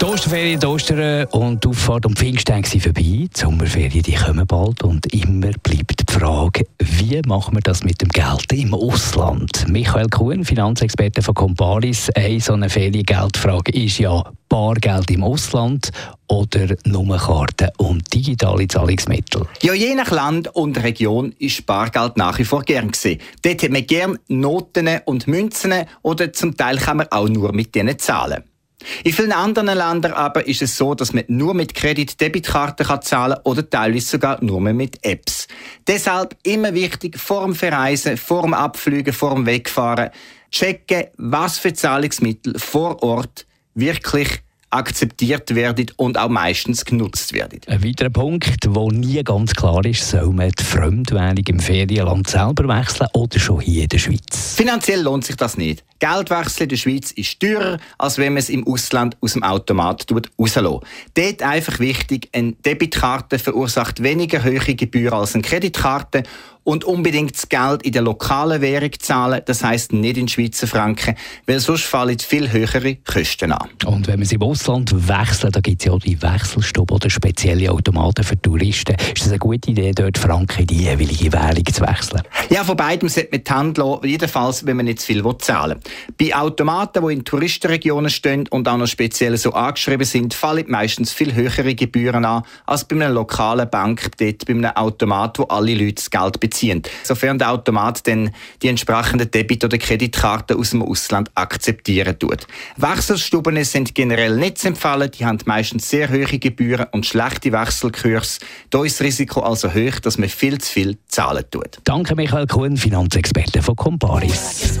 die Osterferien, die Ostern und die Auffahrt und Pfingsttage sind vorbei. Die Sommerferien die kommen bald und immer bleibt die Frage, wie machen wir das mit dem Geld im Ausland? Michael Kuhn, Finanzexperte von Comparis, eine so eine Feriengeldfrage ist ja Bargeld im Ausland oder Nummerkarten und digitale Zahlungsmittel? Ja, je nach Land und Region ist Bargeld nach wie vor gern gesehen. Dort hat man gern Noten und Münzen oder zum Teil kann man auch nur mit denen zahlen. In vielen anderen Ländern aber ist es so, dass man nur mit Kredit-Debitkarten zahlen kann oder teilweise sogar nur mit Apps. Deshalb immer wichtig, vor dem Verreisen, vor dem Abfliegen, vor dem Wegfahren, checken, was für Zahlungsmittel vor Ort wirklich akzeptiert werden und auch meistens genutzt werden. Ein weiterer Punkt, der nie ganz klar ist, soll man die Fremdwährung im Ferienland selber wechseln oder schon hier in der Schweiz? Finanziell lohnt sich das nicht. Geldwechsel in der Schweiz ist teurer, als wenn man es im Ausland aus dem Automat rauslässt. Dort einfach wichtig, eine Debitkarte verursacht weniger hohe Gebühren als eine Kreditkarte und unbedingt das Geld in der lokalen Währung zahlen, das heißt nicht in Schweizer Franken, weil sonst fallen viel höhere Kosten an. Und wenn man sie im Ausland wechselt, da gibt es ja auch die Wechselstube oder spezielle Automaten für Touristen. Ist das eine gute Idee, dort Franken in die jeweilige Währung zu wechseln? Ja, von beidem sollte man die Hand lassen, jedenfalls, wenn man nicht zu viel zahlen will. Bei Automaten, die in Touristenregionen stehen und auch noch speziell so angeschrieben sind, fallen meistens viel höhere Gebühren an, als bei einer lokalen Bank, dort bei einem Automat, wo alle Leute das Geld beziehen. Sofern der Automat dann die entsprechenden Debit- oder Kreditkarten aus dem Ausland akzeptieren tut. Wechselstuben sind generell nicht zu empfehlen. Die haben meistens sehr hohe Gebühren und schlechte Wechselkurs. Da ist das Risiko also hoch, dass man viel zu viel zahlen tut. Danke Michael Kuhn, Finanzexperte von Comparis.